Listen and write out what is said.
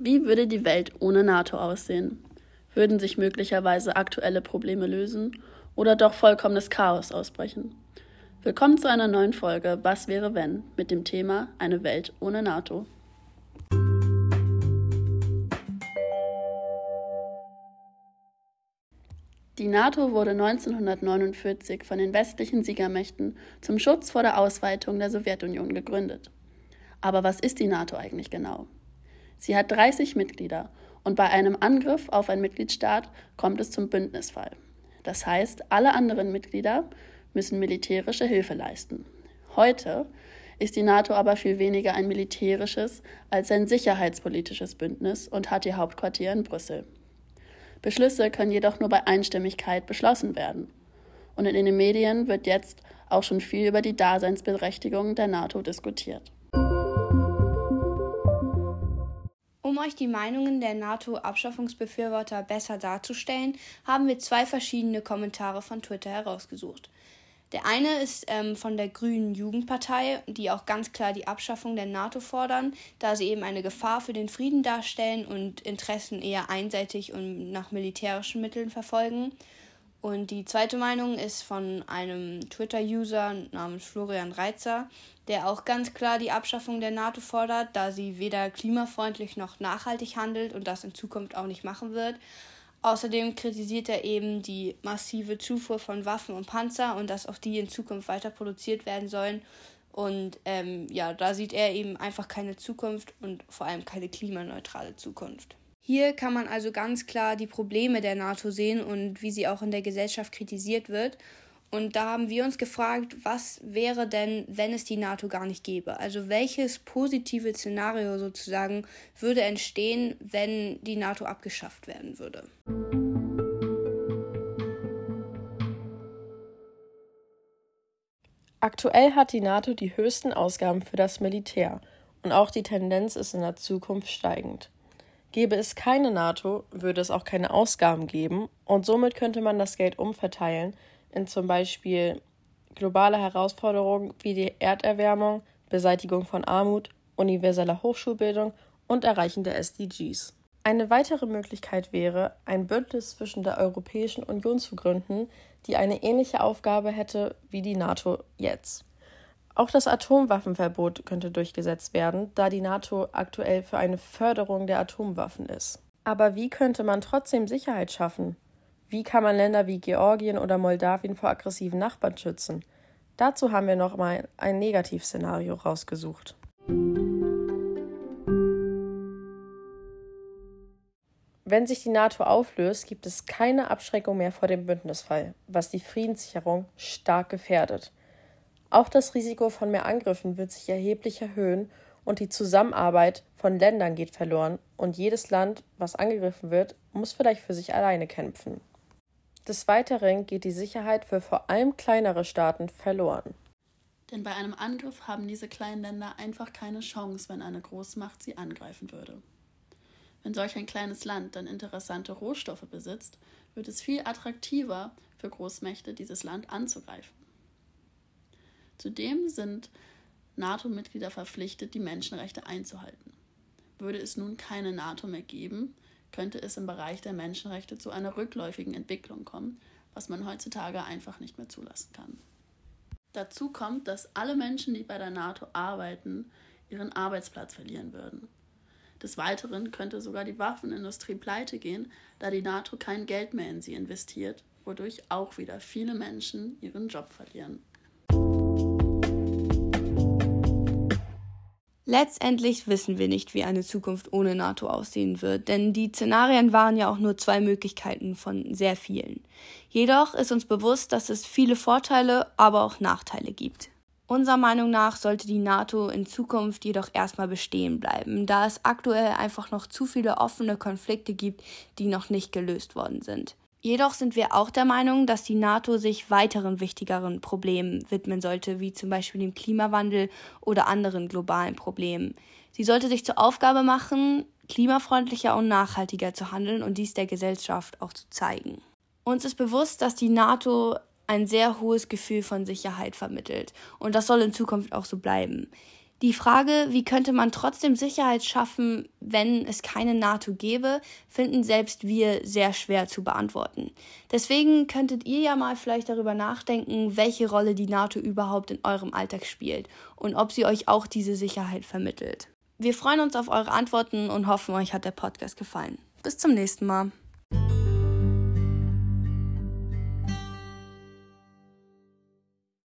Wie würde die Welt ohne NATO aussehen? Würden sich möglicherweise aktuelle Probleme lösen oder doch vollkommenes Chaos ausbrechen? Willkommen zu einer neuen Folge Was wäre wenn mit dem Thema Eine Welt ohne NATO. Die NATO wurde 1949 von den westlichen Siegermächten zum Schutz vor der Ausweitung der Sowjetunion gegründet. Aber was ist die NATO eigentlich genau? Sie hat 30 Mitglieder und bei einem Angriff auf einen Mitgliedstaat kommt es zum Bündnisfall. Das heißt, alle anderen Mitglieder müssen militärische Hilfe leisten. Heute ist die NATO aber viel weniger ein militärisches als ein sicherheitspolitisches Bündnis und hat ihr Hauptquartier in Brüssel. Beschlüsse können jedoch nur bei Einstimmigkeit beschlossen werden. Und in den Medien wird jetzt auch schon viel über die Daseinsberechtigung der NATO diskutiert. Um euch die Meinungen der NATO-Abschaffungsbefürworter besser darzustellen, haben wir zwei verschiedene Kommentare von Twitter herausgesucht. Der eine ist ähm, von der Grünen Jugendpartei, die auch ganz klar die Abschaffung der NATO fordern, da sie eben eine Gefahr für den Frieden darstellen und Interessen eher einseitig und nach militärischen Mitteln verfolgen. Und die zweite Meinung ist von einem Twitter-User namens Florian Reitzer, der auch ganz klar die Abschaffung der NATO fordert, da sie weder klimafreundlich noch nachhaltig handelt und das in Zukunft auch nicht machen wird. Außerdem kritisiert er eben die massive Zufuhr von Waffen und Panzer und dass auch die in Zukunft weiter produziert werden sollen. Und ähm, ja, da sieht er eben einfach keine Zukunft und vor allem keine klimaneutrale Zukunft. Hier kann man also ganz klar die Probleme der NATO sehen und wie sie auch in der Gesellschaft kritisiert wird. Und da haben wir uns gefragt, was wäre denn, wenn es die NATO gar nicht gäbe? Also welches positive Szenario sozusagen würde entstehen, wenn die NATO abgeschafft werden würde? Aktuell hat die NATO die höchsten Ausgaben für das Militär und auch die Tendenz ist in der Zukunft steigend. Gäbe es keine NATO, würde es auch keine Ausgaben geben und somit könnte man das Geld umverteilen in zum Beispiel globale Herausforderungen wie die Erderwärmung, Beseitigung von Armut, universeller Hochschulbildung und Erreichen der SDGs. Eine weitere Möglichkeit wäre, ein Bündnis zwischen der Europäischen Union zu gründen, die eine ähnliche Aufgabe hätte wie die NATO jetzt. Auch das Atomwaffenverbot könnte durchgesetzt werden, da die NATO aktuell für eine Förderung der Atomwaffen ist. Aber wie könnte man trotzdem Sicherheit schaffen? Wie kann man Länder wie Georgien oder Moldawien vor aggressiven Nachbarn schützen? Dazu haben wir noch mal ein Negativszenario rausgesucht. Wenn sich die NATO auflöst, gibt es keine Abschreckung mehr vor dem Bündnisfall, was die Friedenssicherung stark gefährdet. Auch das Risiko von mehr Angriffen wird sich erheblich erhöhen und die Zusammenarbeit von Ländern geht verloren und jedes Land, was angegriffen wird, muss vielleicht für sich alleine kämpfen. Des Weiteren geht die Sicherheit für vor allem kleinere Staaten verloren. Denn bei einem Angriff haben diese kleinen Länder einfach keine Chance, wenn eine Großmacht sie angreifen würde. Wenn solch ein kleines Land dann interessante Rohstoffe besitzt, wird es viel attraktiver für Großmächte, dieses Land anzugreifen. Zudem sind NATO-Mitglieder verpflichtet, die Menschenrechte einzuhalten. Würde es nun keine NATO mehr geben, könnte es im Bereich der Menschenrechte zu einer rückläufigen Entwicklung kommen, was man heutzutage einfach nicht mehr zulassen kann. Dazu kommt, dass alle Menschen, die bei der NATO arbeiten, ihren Arbeitsplatz verlieren würden. Des Weiteren könnte sogar die Waffenindustrie pleite gehen, da die NATO kein Geld mehr in sie investiert, wodurch auch wieder viele Menschen ihren Job verlieren. Letztendlich wissen wir nicht, wie eine Zukunft ohne NATO aussehen wird, denn die Szenarien waren ja auch nur zwei Möglichkeiten von sehr vielen. Jedoch ist uns bewusst, dass es viele Vorteile, aber auch Nachteile gibt. Unserer Meinung nach sollte die NATO in Zukunft jedoch erstmal bestehen bleiben, da es aktuell einfach noch zu viele offene Konflikte gibt, die noch nicht gelöst worden sind. Jedoch sind wir auch der Meinung, dass die NATO sich weiteren wichtigeren Problemen widmen sollte, wie zum Beispiel dem Klimawandel oder anderen globalen Problemen. Sie sollte sich zur Aufgabe machen, klimafreundlicher und nachhaltiger zu handeln und dies der Gesellschaft auch zu zeigen. Uns ist bewusst, dass die NATO ein sehr hohes Gefühl von Sicherheit vermittelt und das soll in Zukunft auch so bleiben. Die Frage, wie könnte man trotzdem Sicherheit schaffen, wenn es keine NATO gäbe, finden selbst wir sehr schwer zu beantworten. Deswegen könntet ihr ja mal vielleicht darüber nachdenken, welche Rolle die NATO überhaupt in eurem Alltag spielt und ob sie euch auch diese Sicherheit vermittelt. Wir freuen uns auf eure Antworten und hoffen, euch hat der Podcast gefallen. Bis zum nächsten Mal.